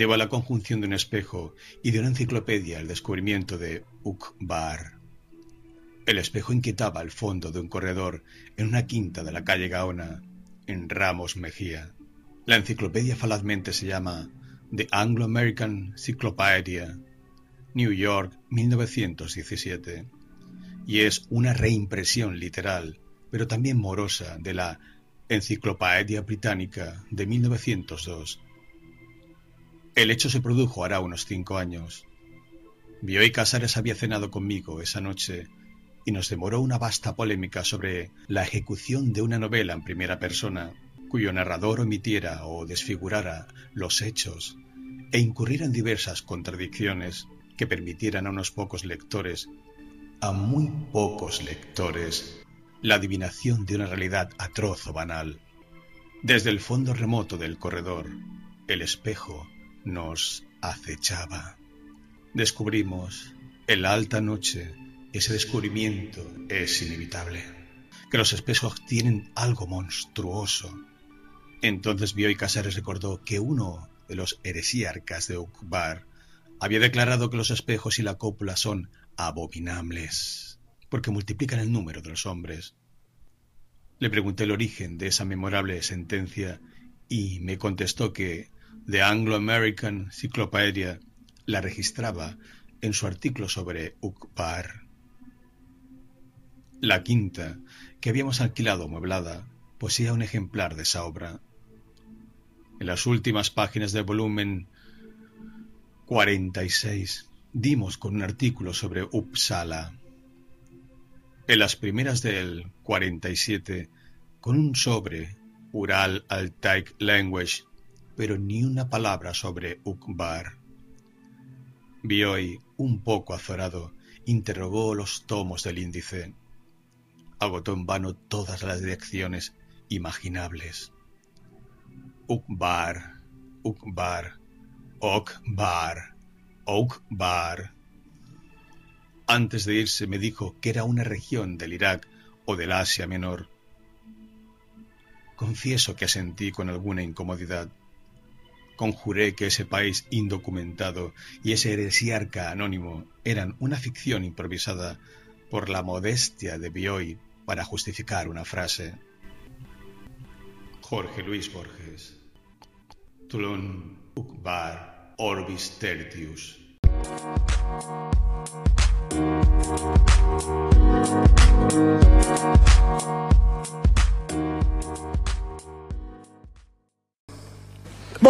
Debo a la conjunción de un espejo y de una enciclopedia el descubrimiento de Ukbar. El espejo inquietaba al fondo de un corredor en una quinta de la calle Gaona, en Ramos Mejía. La enciclopedia falazmente se llama The Anglo-American Cyclopedia, New York, 1917, y es una reimpresión literal, pero también morosa, de la Enciclopedia Británica de 1902 el hecho se produjo hará unos cinco años. Bioy Casares había cenado conmigo esa noche y nos demoró una vasta polémica sobre la ejecución de una novela en primera persona, cuyo narrador omitiera o desfigurara los hechos e incurriera en diversas contradicciones que permitieran a unos pocos lectores, a muy pocos lectores, la adivinación de una realidad atroz o banal. Desde el fondo remoto del corredor, el espejo nos acechaba. Descubrimos en la alta noche ese descubrimiento es inevitable, que los espejos tienen algo monstruoso. Entonces vio y Casares recordó que uno de los heresíarcas de Ukbar había declarado que los espejos y la cópula son abominables, porque multiplican el número de los hombres. Le pregunté el origen de esa memorable sentencia y me contestó que The Anglo-American Cyclopedia la registraba en su artículo sobre Ukbar. La quinta, que habíamos alquilado mueblada, poseía un ejemplar de esa obra. En las últimas páginas del volumen 46 dimos con un artículo sobre Uppsala. En las primeras del 47, con un sobre Ural Altaik Language pero ni una palabra sobre Ukbar. Bioy, un poco azorado, interrogó los tomos del índice. Agotó en vano todas las direcciones imaginables. Ukbar, Ukbar, Okbar, Okbar. Antes de irse me dijo que era una región del Irak o del Asia Menor. Confieso que asentí con alguna incomodidad. Conjuré que ese país indocumentado y ese heresiarca anónimo eran una ficción improvisada por la modestia de Bioy para justificar una frase. Jorge Luis Borges. Tulun Ukbar Orbis Tertius.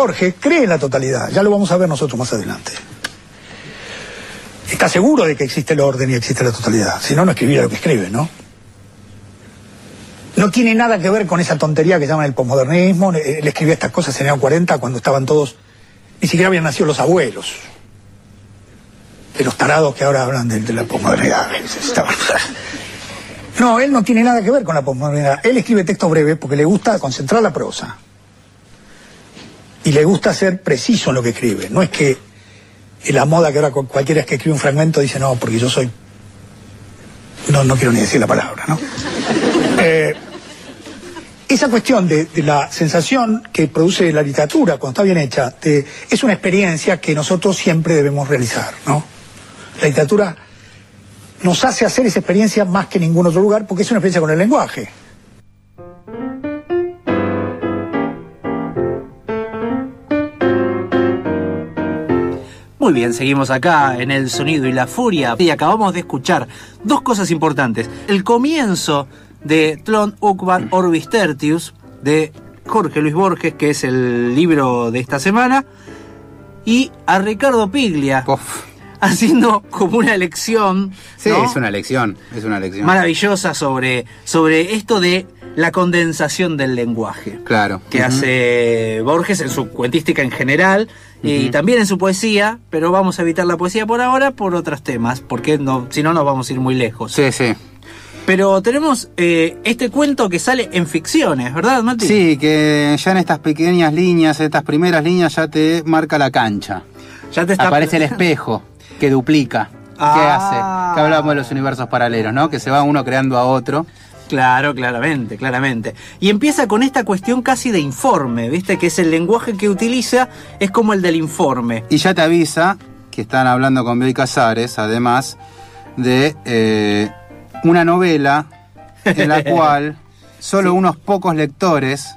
Borges cree en la totalidad, ya lo vamos a ver nosotros más adelante. Está seguro de que existe el orden y existe la totalidad, si no, no escribiría lo que escribe, ¿no? No tiene nada que ver con esa tontería que llaman el posmodernismo. Él escribía estas cosas en el año 40 cuando estaban todos, ni siquiera habían nacido los abuelos. De los tarados que ahora hablan de, de la posmodernidad. No, él no tiene nada que ver con la posmodernidad. Él escribe texto breve porque le gusta concentrar la prosa y le gusta ser preciso en lo que escribe. No es que la moda que ahora cualquiera que escribe un fragmento dice, no, porque yo soy... No, no quiero ni decir la palabra, ¿no? Eh, esa cuestión de, la sensación que produce la literatura cuando está bien hecha es una experiencia que nosotros siempre debemos realizar, ¿no? La literatura nos hace hacer esa experiencia más que ningún otro lugar porque es una experiencia con el lenguaje. Muy bien, seguimos acá en El Sonido y la Furia y acabamos de escuchar dos cosas importantes. El comienzo de Tlon Ukbar Orbis Tertius de Jorge Luis Borges, que es el libro de esta semana, y a Ricardo Piglia Uf. haciendo como una lección Sí, ¿no? es una lección, es una lección. maravillosa sobre, sobre esto de la condensación del lenguaje Claro. que hace Borges en su cuentística en general y también en su poesía, pero vamos a evitar la poesía por ahora por otros temas, porque no, si no nos vamos a ir muy lejos. Sí, sí. Pero tenemos eh, este cuento que sale en ficciones, ¿verdad, Mati? Sí, que ya en estas pequeñas líneas, estas primeras líneas ya te marca la cancha. Ya te está Aparece el espejo que duplica. ¿Qué Ah. hace? Que hablábamos de los universos paralelos, ¿no? Que se va uno creando a otro. Claro, claramente, claramente. Y empieza con esta cuestión casi de informe, ¿viste? Que es el lenguaje que utiliza, es como el del informe. Y ya te avisa que están hablando con Bioy Casares, además de eh, una novela en la cual solo unos pocos lectores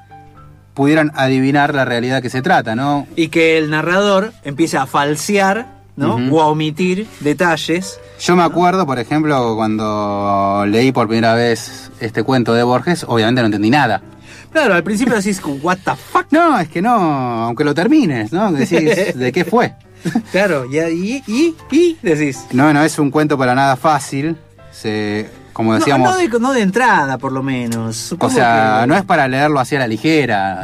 pudieran adivinar la realidad que se trata, ¿no? Y que el narrador empieza a falsear, ¿no? O a omitir detalles. Yo me acuerdo, por ejemplo, cuando leí por primera vez este cuento de Borges, obviamente no entendí nada. Claro, al principio decís, what the fuck. No, es que no, aunque lo termines, ¿no? Decís, ¿de qué fue? Claro, y, y, y, y decís. No, no es un cuento para nada fácil. Se, como decíamos, no, de, no de entrada, por lo menos. o sea, que- no es para leerlo así a la ligera.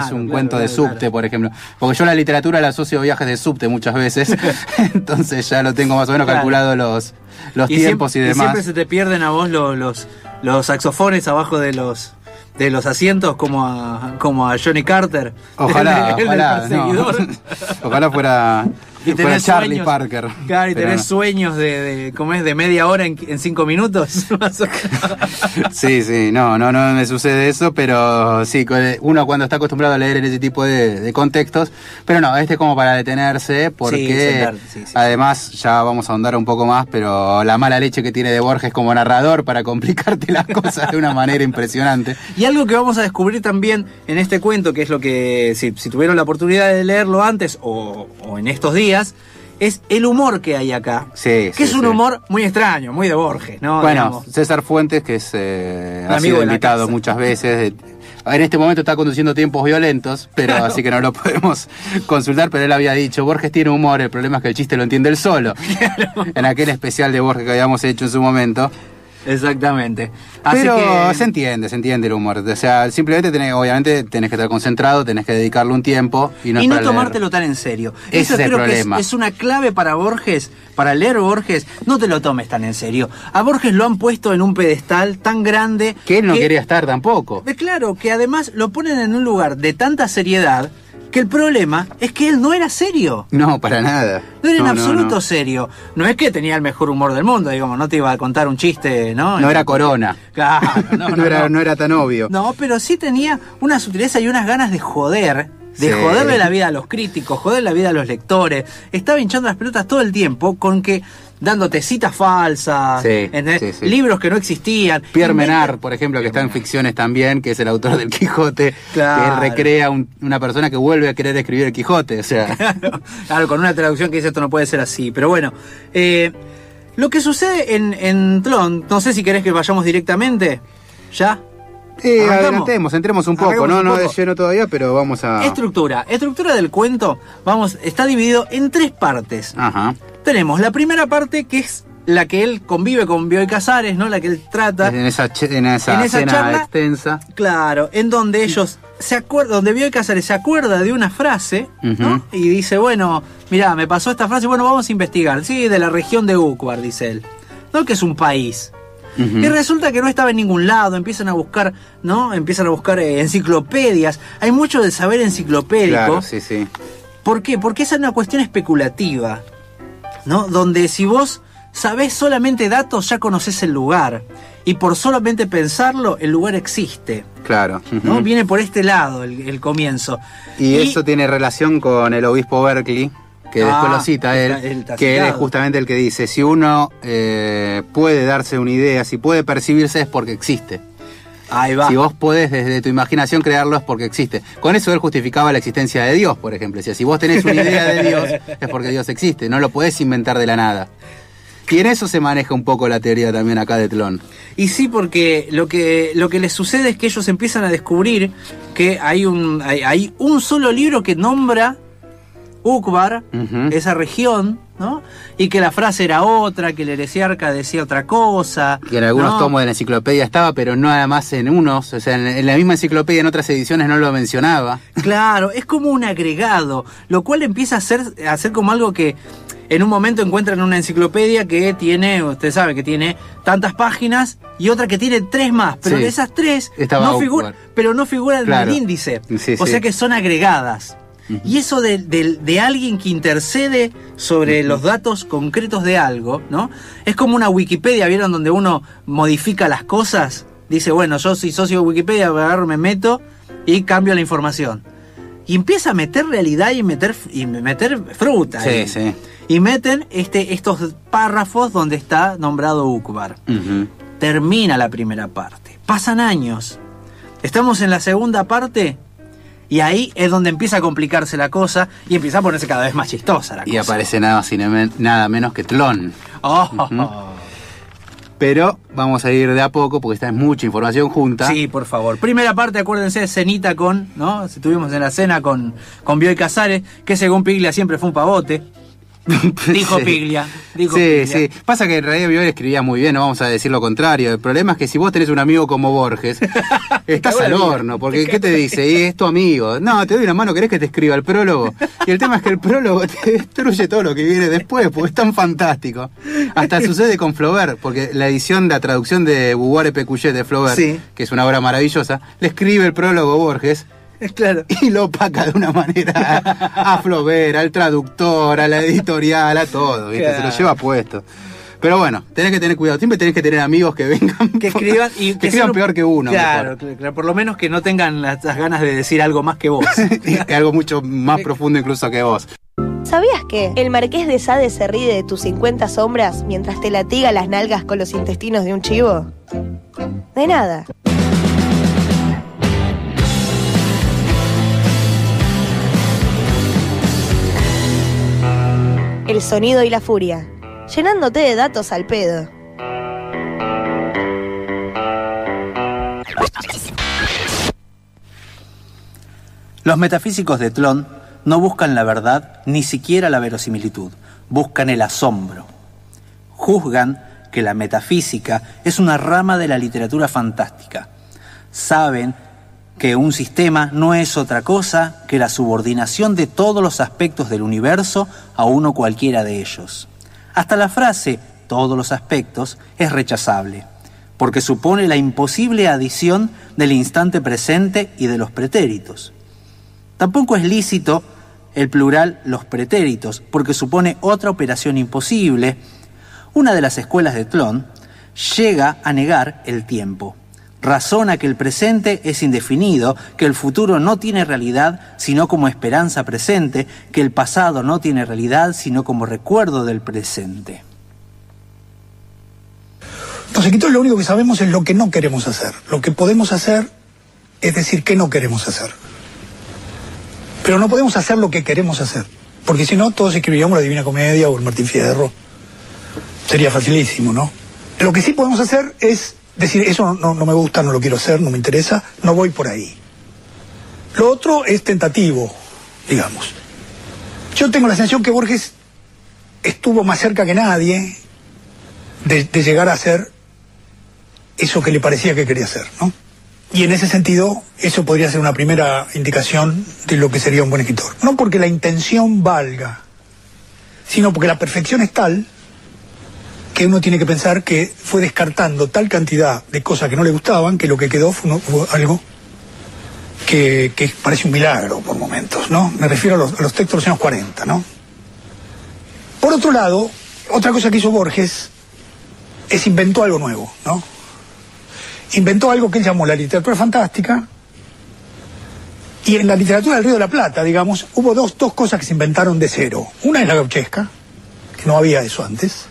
no, es un claro, cuento de subte, por ejemplo. Porque yo la literatura la asocio a viajes de subte muchas veces. Entonces ya lo tengo más o menos calculado los, los y tiempos siempre, y demás. siempre se te pierden a vos los, los, los saxofones abajo de los de los asientos como a, como a Johnny Carter. Ojalá, el del ojalá. no. Ojalá fuera, Y tenés Charlie sueños. Parker. Claro, y tenés no. sueños de, de, ¿cómo es? De media hora en, en cinco minutos. Sí, sí, no, no, no me sucede eso, pero sí, uno cuando está acostumbrado a leer en ese tipo de, de contextos, pero no, este es como para detenerse, porque sentarte, sí, sí. además ya vamos a ahondar un poco más, pero la mala leche que tiene de Borges como narrador para complicarte las cosas de una manera impresionante. Y algo que vamos a descubrir también en este cuento, que es lo que, si, si tuvieron la oportunidad de leerlo antes o, o en estos días, es el humor que hay acá. Sí, que sí, es un sí. humor muy extraño, muy de Borges, ¿no? Bueno, Digamos. César Fuentes, que es, eh, ha amigo sido invitado muchas veces. de- en este momento está conduciendo tiempos violentos, pero Claro. así que no lo podemos consultar, pero él había dicho, Borges tiene humor, el problema es que el chiste lo entiende él solo. En aquel especial de Borges que habíamos hecho en su momento. Exactamente. Así pero que, se entiende, se entiende el humor. O sea, simplemente tenés, obviamente tenés que estar concentrado, tenés que dedicarle un tiempo y no y no leer. tomártelo tan en serio. Ese Eso es el creo que es, problema. es una clave para Borges, para leer Borges, no te lo tomes tan en serio. A Borges lo han puesto en un pedestal tan grande Que él no quería estar tampoco. Eh, Claro, que además lo ponen en un lugar de tanta seriedad que el problema es que él no era serio. No, para nada. No era en absoluto no. serio. No es que tenía el mejor humor del mundo, digamos, no te iba a contar un chiste, ¿no? No era corona. Claro, no, era, no. no era tan obvio. No, pero sí tenía una sutileza y unas ganas de joder. De Sí. joderle la vida a los críticos, joder la vida a los lectores. Estaba hinchando las pelotas todo el tiempo con que dándote citas falsas, Sí, ¿entendés? sí, sí. libros que no existían. Pierre Menard, por ejemplo, que está en ficciones también, que es el autor del Quijote, Claro. que recrea un- una persona que vuelve a querer escribir el Quijote. O sea, Claro, claro, con una traducción que dice esto no puede ser así. Pero bueno, eh, lo que sucede en, en Tron, no sé si querés que vayamos directamente. ¿Ya? eh, adelantemos, entremos un poco, no, un no poco. lleno todavía, pero vamos a. Estructura. Estructura del cuento, vamos, está dividido en tres partes. Ajá. Tenemos la primera parte que es la que él convive con Bioy Casares, ¿no? La que él trata. En esa, en esa, En esa cena charla- extensa. Claro, en donde ellos se acuerdan, donde Bioy Casares se acuerda de una frase, ¿no? Y dice, bueno, mirá, me pasó esta frase, bueno, vamos a investigar. Sí, de la región de Ucuar, dice él. ¿No? Que es un país. Y resulta que no estaba en ningún lado, empiezan a buscar, ¿no? Empiezan a buscar eh, enciclopedias. Hay mucho del saber enciclopédico. Claro, sí, sí. ¿Por qué? Porque esa es una cuestión especulativa, ¿no? Donde si vos sabés solamente datos, ya conoces el lugar. Y por solamente pensarlo, el lugar existe, Claro. ¿no? Viene por este lado el, el comienzo. Y, eso tiene relación con el obispo Berkeley, que después Ah, lo cita él, que él es justamente el que dice, si uno eh, puede darse una idea, si puede percibirse es porque existe. Ahí va. Si vos podés desde tu imaginación crearlo es porque existe. Con eso él justificaba la existencia de Dios, por ejemplo. Si vos tenés una idea de Dios es porque Dios existe, no lo podés inventar de la nada. Y en eso se maneja un poco la teoría también acá de Tlón. Y sí, porque lo que, lo que les sucede es que ellos empiezan a descubrir que hay un, hay, hay un solo libro que nombra Ukbar, esa región, ¿no? Y que la frase era otra, que el heresiarca decía otra cosa. Que en algunos ¿no? tomos de la enciclopedia estaba, pero no además en unos. O sea, en, la misma enciclopedia en otras ediciones no lo mencionaba. Claro, es como un agregado, lo cual empieza a ser, a ser como algo que en un momento encuentran una enciclopedia que tiene, usted sabe, que tiene tantas páginas y otra que tiene tres más, pero Sí. de esas tres no figuran, pero no figuran Claro. en el índice. Sí, o sí. sea que son agregadas. Y eso de, de- de alguien que intercede sobre los datos concretos de algo, ¿no? Es como una Wikipedia, ¿vieron? Donde uno modifica las cosas. Dice, bueno, yo soy socio de Wikipedia, agarro, me meto y cambio la información. Y empieza a meter realidad y meter, y meter fruta. Sí, ahí. sí. Y meten este, estos párrafos donde está nombrado Ukbar. Termina la primera parte. Pasan años. Estamos en la segunda parte y ahí es donde empieza a complicarse la cosa y empieza a ponerse cada vez más chistosa la Y cosa. aparece nada, más y nada nada menos que Tlón. Oh. Pero vamos a ir de a poco porque esta es mucha información junta. Sí, por favor. Primera parte, acuérdense, cenita con, ¿no? Estuvimos en la cena con, con Bioy Casares, que según Piglia siempre fue un pavote. Dijo Sí. Piglia. Dijo sí, Piglia. sí. Pasa que en realidad Bioy escribía muy bien, no vamos a decir lo contrario. El problema es que si vos tenés un amigo como Borges, estás al horno, porque ¿qué te dice? Y es tu amigo. No, te doy una mano, ¿querés que te escriba el prólogo? Y el tema es que el prólogo te destruye todo lo que viene después, porque es tan fantástico. Hasta sucede con Flaubert, porque la edición, la traducción de et Pécuchet de Flaubert, Sí. que es una obra maravillosa, le escribe el prólogo Borges Es claro. y lo opaca de una manera a Flaubert, al traductor, a la editorial, a todo, ¿viste? Claro. Se lo lleva puesto. Pero bueno, tenés que tener cuidado. Siempre tenés que tener amigos que vengan. Que escriban y que escriban sean- peor que uno. Claro, mejor. claro, claro, por lo menos que no tengan las, las ganas de decir algo más que vos. Y Algo mucho más profundo incluso que vos. ¿Sabías que el marqués de Sade se ríe de tus 50 sombras mientras te latiga las nalgas con los intestinos de un chivo? De nada. El sonido y la furia, llenándote de datos al pedo. Los metafísicos de Tlón no buscan la verdad ni siquiera la verosimilitud, buscan el asombro. Juzgan que la metafísica es una rama de la literatura fantástica. Saben que un sistema no es otra cosa que la subordinación de todos los aspectos del universo a uno cualquiera de ellos. Hasta la frase todos los aspectos es rechazable, porque supone la imposible adición del instante presente y de los pretéritos. Tampoco es lícito el plural los pretéritos, porque supone otra operación imposible. Una de las escuelas de Tlón llega a negar el tiempo. Razona que el presente es indefinido, que el futuro no tiene realidad sino como esperanza presente, que el pasado no tiene realidad sino como recuerdo del presente. Entonces, todo lo único que sabemos es lo que no queremos hacer. Lo que podemos hacer es decir qué no queremos hacer. Pero no podemos hacer lo que queremos hacer. Porque si no, todos escribiríamos la Divina Comedia o el Martín Fierro. Sería facilísimo, ¿no? Lo que sí podemos hacer es decir, eso no, no- me gusta, no lo quiero hacer, no me interesa, no voy por ahí. Lo otro es tentativo, digamos. Yo tengo la sensación que Borges estuvo más cerca que nadie de, de llegar a hacer eso que le parecía que quería hacer, ¿no? Y en ese sentido, eso podría ser una primera indicación de lo que sería un buen escritor. No porque la intención valga, sino porque la perfección es tal que uno tiene que pensar que fue descartando tal cantidad de cosas que no le gustaban que lo que quedó fue, algo que, parece un milagro por momentos, ¿no? Me refiero a los, a los textos de los años 40, ¿no? Por otro lado, otra cosa que hizo Borges es inventó algo nuevo, ¿no? Inventó algo que él llamó la literatura fantástica Y en la literatura del Río de la Plata, digamos, hubo dos, dos cosas que se inventaron de cero. Una es la gauchesca, que no había eso antes,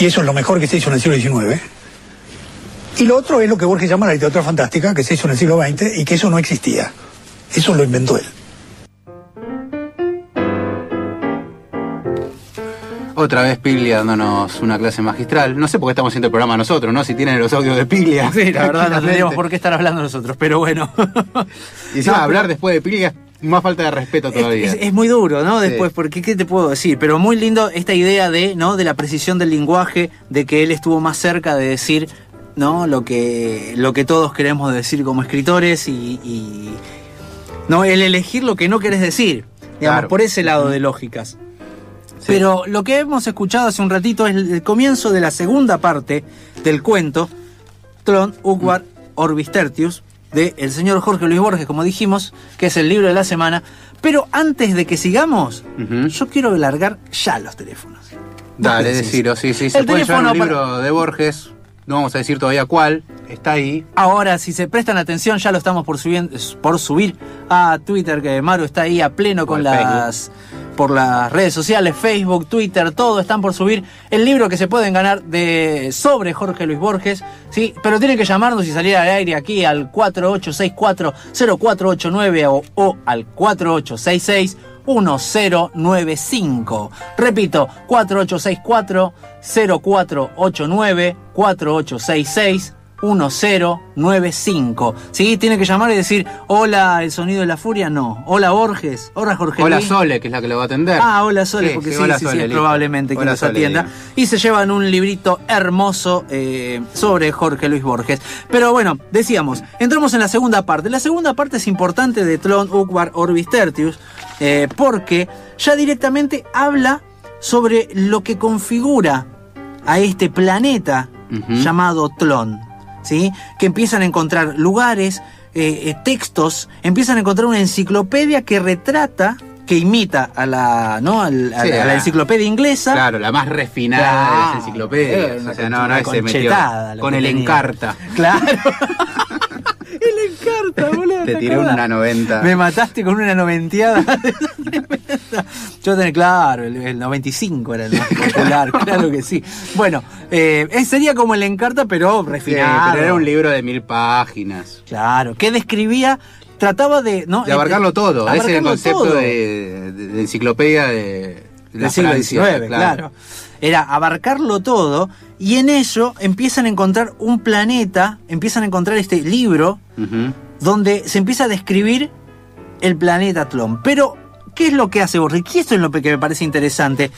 y eso es lo mejor que se hizo en el siglo XIX. Y lo otro es lo que Borges llama la literatura fantástica, que se hizo en el siglo XX y que eso no existía. Eso lo inventó él. Otra vez Piglia dándonos una clase magistral. No sé por qué estamos haciendo el programa nosotros, ¿no? Si tienen los audios de Piglia. Sí, la verdad no tendríamos por qué estar hablando nosotros, pero bueno. Y encima hablar después de Piglia más falta de respeto todavía. Es, es muy duro, ¿no? Sí. Después, porque ¿qué te puedo decir? Pero muy lindo esta idea de, ¿no? De la precisión del lenguaje, de que él estuvo más cerca de decir, ¿no? Lo que, lo que todos queremos decir como escritores y, y- no, el elegir lo que no querés decir, digamos, Claro. por ese lado de lógicas. Pero lo que hemos escuchado hace un ratito es el comienzo de la segunda parte del cuento, Tron, Uguar, Orbis Tertius, de el señor Jorge Luis Borges, como dijimos, que es el libro de la semana. Pero antes de que sigamos, yo quiero largar ya los teléfonos. Dale, decilo, sí, sí. Se El puede llevar un libro de Borges. No vamos a decir todavía cuál. Está ahí. Ahora, si se prestan atención, ya lo estamos por, subir, por subir a Twitter, que Maru está ahí a pleno con las por las redes sociales, Facebook, Twitter, todo están por subir el libro que se pueden ganar de sobre Jorge Luis Borges, sí, pero tienen que llamarnos y salir al aire aquí al 4864-0489 o, o al 4866 1095. Repito, 4864-0489, 4866 1095. ¿Sí? Tiene que llamar y decir, hola, el sonido de la furia, no. Hola, Borges. Hola, Jorge Hola Luis. Sole, que es la que lo va a atender. Ah, hola Sole, porque sí, hola sí, Sole, sí, probablemente que Hola, nos Sole, atienda. Y se llevan un librito hermoso eh, sobre Jorge Luis Borges. Pero bueno, decíamos, entramos en la segunda parte. La segunda parte es importante de Tlon Ukbar Orbis Tertius, eh, porque ya directamente habla sobre lo que configura a este planeta llamado Tlon, ¿sí? Que empiezan a encontrar lugares, eh, eh, textos, empiezan a encontrar una enciclopedia que retrata, que imita a la, ¿no? A, Sí, la, a la a- enciclopedia inglesa. Claro, la más refinada de las enciclopedias. eh, o sea, no, se metió con el tenía. encarta. Claro. El encarta, boludo. Te ¿te tiré una 90. Me mataste con una noventeada. Yo tenía, claro, el, el 95 era el más popular, claro que sí. Bueno, eh, eh, sería como el Encarta, pero Sí, refinado. pero era un libro de mil páginas. Claro, que describía, trataba de... ¿no? De abarcarlo todo. Ese es el Abarcarlo concepto de, de- de enciclopedia de, la del siglo XIX, claro. Era abarcarlo todo y en ello empiezan a encontrar un planeta, empiezan a encontrar este libro donde se empieza a describir el planeta Tlon. Pero, ¿qué es lo que hace Borges? Y esto es lo que me parece interesante.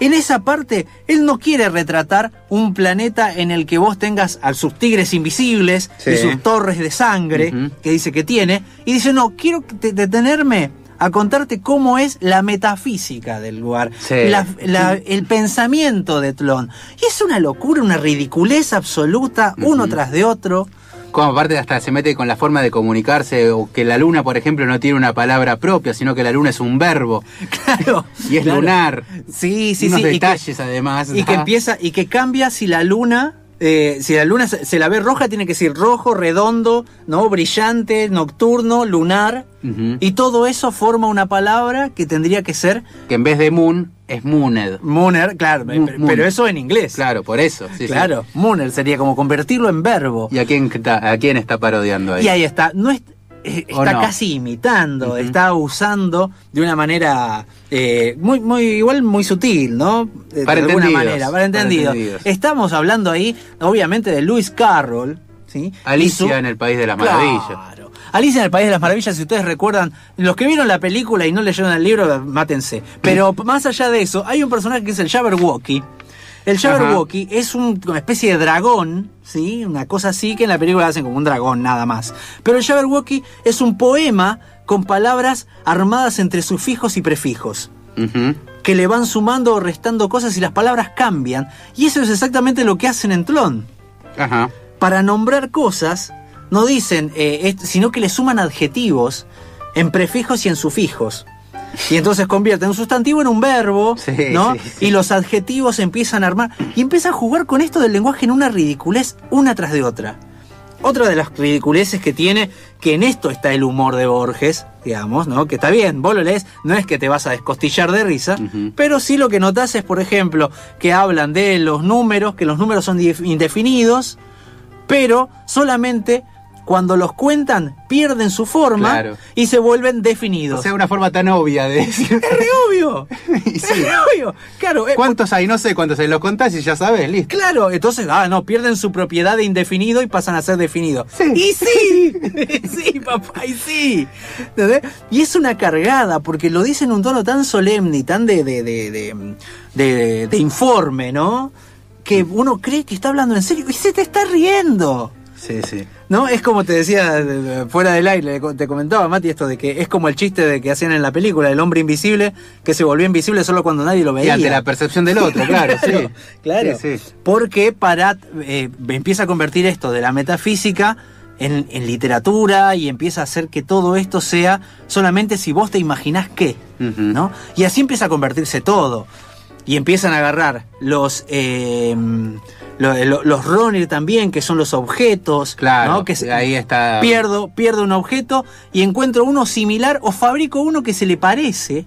En esa parte, él no quiere retratar un planeta en el que vos tengas a sus tigres invisibles Sí. y sus torres de sangre, que dice que tiene, y dice, no, quiero te- detenerme a contarte cómo es la metafísica del lugar, Sí. la- la- el pensamiento de Tlon. Y es una locura, una ridiculez absoluta, uno tras de otro. Como aparte hasta se mete con la forma de comunicarse, o que la luna, por ejemplo, no tiene una palabra propia, sino que la luna es un verbo. Claro. Y es claro. lunar. Sí, sí, Unos sí. y que- detalles además. Y que ¿no? empieza, y que cambia si la luna, eh, si la luna se, se la ve roja, tiene que decir rojo, redondo, ¿no? Brillante, nocturno, lunar. Y todo eso forma una palabra que tendría que ser Que en vez de moon, es mooned. mooner, claro, pero, moon. pero eso en inglés. Claro, por eso. sí, sí. claro, mooner sería como convertirlo en verbo. ¿Y a quién, está, a quién está parodiando ahí? Y ahí está, no es, eh, ¿O está no? casi imitando, está usando de una manera eh, muy, muy, igual muy sutil, ¿no? De, Para de alguna manera, para para entendido. entendidos. Estamos hablando ahí, obviamente, de Lewis Carroll, ¿sí? Alicia su- en el País de las Maravillas. Claro. Alicia en el País de las Maravillas, si ustedes recuerdan, los que vieron la película y no leyeron el libro, mátense. Pero más allá de eso, hay un personaje que es el Jabberwocky. El Jabberwocky es un- una especie de dragón, ¿sí? Una cosa así que en la película hacen como un dragón nada más. Pero el Jabberwocky es un poema con palabras armadas entre sufijos y prefijos que le van sumando o restando cosas y las palabras cambian. Y eso es exactamente lo que hacen en Tlon Ajá. para nombrar cosas, no dicen, eh, sino que le suman adjetivos en prefijos y en sufijos. Y entonces convierten un sustantivo en un verbo, Sí, ¿no? sí, sí. Y los adjetivos empiezan a armar. Y empieza a jugar con esto del lenguaje en una ridiculez una tras de otra. otra de las ridiculeces que tiene, que en esto está el humor de Borges, digamos, ¿no? Que está bien, vos lo lees, no es que te vas a descostillar de risa, pero sí lo que notas es, por ejemplo, que hablan de los números, que los números son indefinidos, pero solamente cuando los cuentan pierden su forma Claro. y se vuelven definidos. O sea, una forma tan obvia de decir. es re obvio. Es re obvio. Claro, eh, ¿Cuántos hay? No sé cuántos hay. Lo contás y ya sabes, listo. Claro, entonces, ah, no, pierden su propiedad de indefinido y pasan a ser definido. Sí. Y sí, sí, papá, y sí. ¿Entendés? Y es una cargada, porque lo dice en un tono tan solemne y tan de, de, de, de, de- de informe, ¿no? Que uno cree que está hablando en serio y se te está riendo. Sí, sí. ¿No? Es como te decía eh, fuera del aire, te comentaba Mati esto de que es como el chiste de que hacían en la película, el hombre invisible, que se volvió invisible solo cuando nadie lo Y veía. ante la percepción del otro, claro, sí. Claro. Sí, sí. Porque para eh, empieza a convertir esto de la metafísica en, en literatura y empieza a hacer que todo esto sea solamente si vos te imaginás qué. ¿no? Y así empieza a convertirse todo. Y empiezan a agarrar los eh, lo- los Ronir también, que son los objetos, Claro, ¿no? Que se- ahí está. pierdo, pierdo un objeto y encuentro uno similar o fabrico uno que se le parece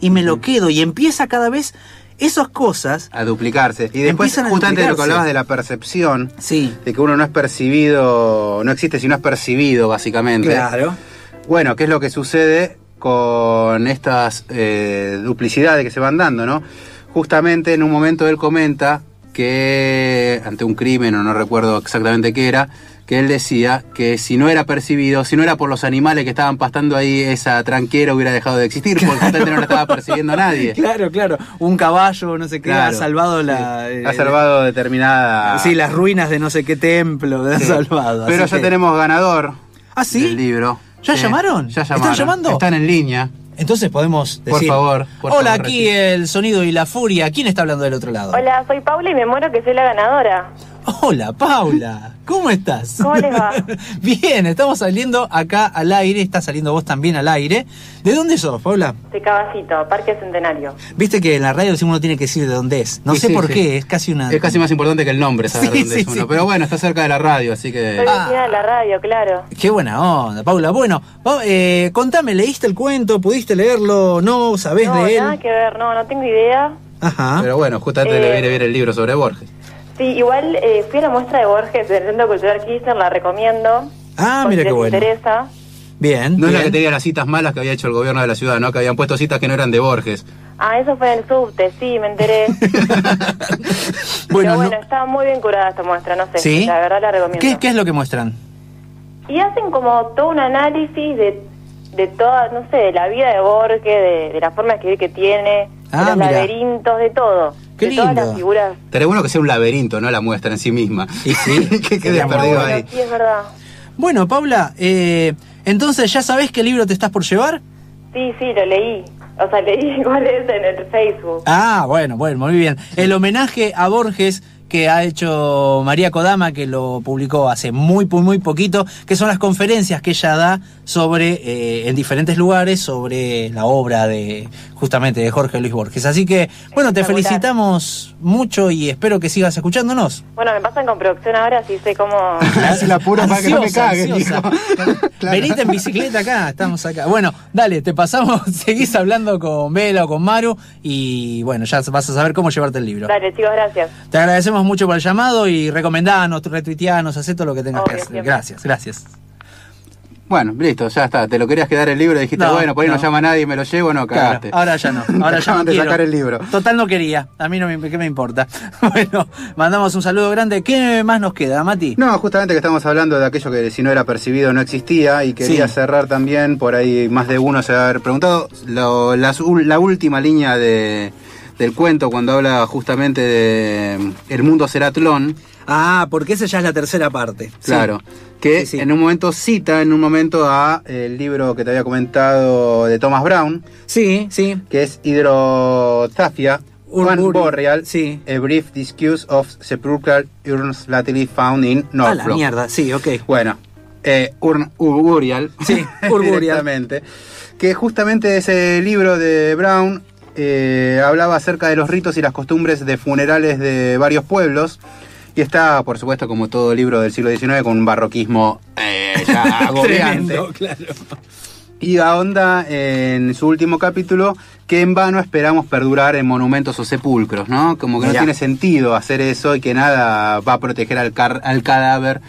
y me lo quedo y empieza cada vez esas cosas. A duplicarse. Y después, justamente de lo que hablabas de la percepción, Sí, de que uno no es percibido, no existe si no es percibido, básicamente. claro. Bueno, ¿qué es lo que sucede con estas eh, duplicidades que se van dando, no? Justamente en un momento él comenta que ante un crimen, o no recuerdo exactamente qué era, que él decía que si no era percibido, si no era por los animales que estaban pastando ahí, esa tranquera hubiera dejado de existir, porque justamente no la estaba percibiendo nadie. Claro, claro. Un caballo, no sé qué, Claro, ha salvado sí. la. eh, ha salvado determinada... Sí, las ruinas de no sé qué templo, ha Sí. salvado. Pero ya que- tenemos ganador ¿Ah, sí? del libro. ¿Ya Sí, llamaron? Ya ¿Están llamaron. llamando? Están en línea. Entonces podemos Por decir. favor, por Hola, favor, aquí el sonido y la furia. ¿Quién está hablando del otro lado? Hola, soy Paula y me muero que soy la ganadora. Hola, Paula. ¿Cómo estás? ¿Cómo les va? Bien, estamos saliendo acá al aire, está saliendo vos también al aire. ¿De dónde sos, Paula? De Cabacito, Parque Centenario. Viste que en la radio uno tiene que decir de dónde es. No Sí, sé sí, por sí. qué, es casi una. Es casi más importante que el nombre, saber Sí, dónde sí, es uno. sí. Pero bueno, está cerca de la radio, así que. Ah. de la radio, claro. Qué buena onda, Paula. Bueno, eh, contame, ¿leíste el cuento? ¿Pudiste leerlo? ¿No? ¿Sabés No, de él? nada que ver, no, no tengo idea. Ajá. Pero bueno, justamente Eh, le viene bien el libro sobre Borges. Sí, igual eh, fui a la muestra de Borges del Centro Cultural Kirchner, la recomiendo. Ah, mira qué bueno. interesa. Bien. No es la que tenía las citas malas que había hecho el gobierno de la ciudad, ¿no? Que habían puesto citas que no eran de Borges. Ah, eso fue en el subte, sí, me enteré. Bueno, Pero bueno, no- estaba muy bien curada esta muestra, no sé. ¿Sí? La verdad la recomiendo. ¿Qué, ¿Qué es lo que muestran? Y hacen como todo un análisis de, de toda, no sé, de la vida de Borges, de, de la forma de escribir que tiene, Ah, de los laberintos, de todo. Qué de todas lindo. las figuras. Estaría bueno que sea un laberinto, no la muestra en sí misma. Y sí, que quede perdido Bueno, ahí. sí, es verdad. Bueno, Paula, eh, entonces ya sabés qué libro te estás por llevar. Sí, sí, lo leí. O sea, leí igual es en el Facebook. Ah, bueno, bueno, muy bien. El homenaje a Borges que ha hecho María Kodama, que lo publicó hace muy, muy, muy poquito, que son las conferencias que ella da sobre, eh, en diferentes lugares, sobre la obra de, justamente, de Jorge Luis Borges. Así que, bueno, te felicitamos mucho y espero que sigas escuchándonos. Bueno, me pasan con producción ahora, sí sé cómo... Hace la pura para que no me dijo. Claro. Venite en bicicleta acá, estamos acá. Bueno, dale, te pasamos, seguís hablando con Vela o con Maru y bueno, ya vas a saber cómo llevarte el libro. Dale, chicos, gracias. Te agradecemos mucho por el llamado y recomendanos, retuiteanos, haz todo lo que tengas Obvio, que hacer. siempre. Gracias, gracias. Bueno, listo, ya está. Te lo querías quedar el libro, dijiste, No, bueno, por ahí no. no. llama nadie, me lo llevo, no, Claro, cagaste. ahora ya no, ahora ya no de sacar el libro. Total no quería, a mí no me, ¿qué me importa? Bueno, mandamos un saludo grande. ¿Qué más nos queda, Mati? No, justamente que estamos hablando de aquello que si no era percibido no existía y quería Sí. cerrar también, por ahí más de uno se va a haber preguntado, lo- la última línea de, del cuento cuando habla justamente de El mundo será Tlón, Ah, porque esa ya es la tercera parte. Sí. claro, que Sí, sí. en un momento cita en un momento a el libro que te había comentado de Thomas Brown, Sí, sí. que es One ur- Boreal, sí. A Brief Discourse of Sepulchral Urns Lately Found in A la Norfolk. mierda, sí, ok. Bueno, eh, Urn- Urburial. Sí, Urburial. Que justamente ese libro de Brown eh, hablaba acerca de los ritos y las costumbres de funerales de varios pueblos. Y está, por supuesto, como todo libro del siglo XIX, con un barroquismo eh, ya agobiante. Tremendo, claro. Y ahonda en su último capítulo que en vano esperamos perdurar en monumentos o sepulcros, ¿no? Como que no Ya. tiene sentido hacer eso y que nada va a proteger al, car- al cadáver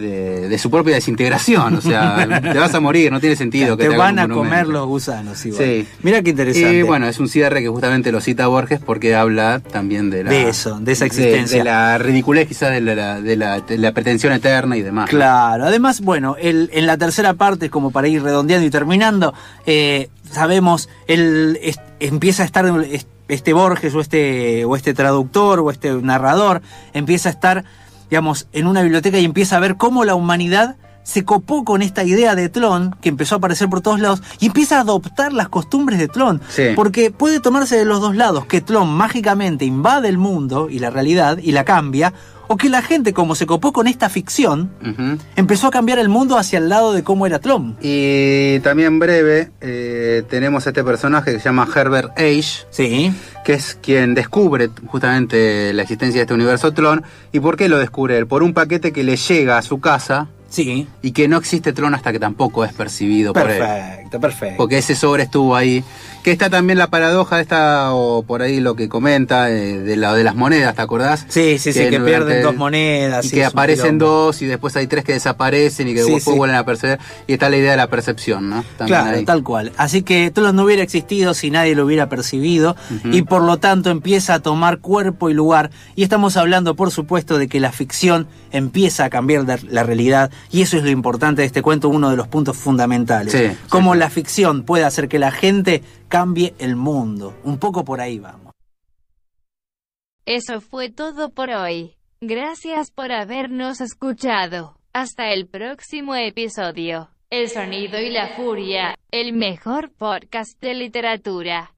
de, de su propia desintegración. O sea, te vas a morir, no tiene sentido que te hagan van a comer los gusanos igual. Sí. Mira qué interesante. Y bueno, es un cierre que justamente lo cita Borges porque habla también de la... De eso, de esa existencia. De, la ridiculez quizás de la, de, la, de la pretensión eterna y demás. ¿no? Claro, además, bueno, el, en la tercera parte, como para ir redondeando y terminando, eh, sabemos, él es- empieza a estar es- este Borges o este, o este traductor o este narrador, empieza a estar, digamos, en una biblioteca y empieza a ver cómo la humanidad se copó con esta idea de Tlón, que empezó a aparecer por todos lados, y empieza a adoptar las costumbres de Tlón. Sí. Porque puede tomarse de los dos lados, que Tlón mágicamente invade el mundo y la realidad y la cambia, o que la gente, como se copó con esta ficción, empezó a cambiar el mundo hacia el lado de cómo era Tlón. Y también breve, eh, tenemos a este personaje que se llama Herbert Age, Sí. que es quien descubre justamente la existencia de este universo Tron. ¿Y por qué lo descubre él? Por un paquete que le llega a su casa Sí. y que no existe Tron hasta que tampoco es percibido por él. Perfecto, perfecto. Porque ese sobre estuvo ahí. Que está también la paradoja de esta, o por ahí lo que comenta, eh, de la de las monedas, ¿te acordás? Sí, sí, sí, que pierden el- dos monedas. Y sí, que aparecen dos y después hay tres que desaparecen y que Sí, después sí. vuelven a percibir. Y está la idea de la percepción, ¿no? También Claro, ahí. tal cual. Así que Tlón no hubiera existido si nadie lo hubiera percibido y por lo tanto empieza a tomar cuerpo y lugar. Y estamos hablando, por supuesto, de que la ficción empieza a cambiar la- la realidad y eso es lo importante de este cuento, uno de los puntos fundamentales. Sí, Cómo sí, sí. La ficción puede hacer que la gente cambie el mundo. Un poco por ahí vamos. Eso fue todo por hoy. Gracias por habernos escuchado. Hasta el próximo episodio. El sonido y la furia, el mejor podcast de literatura.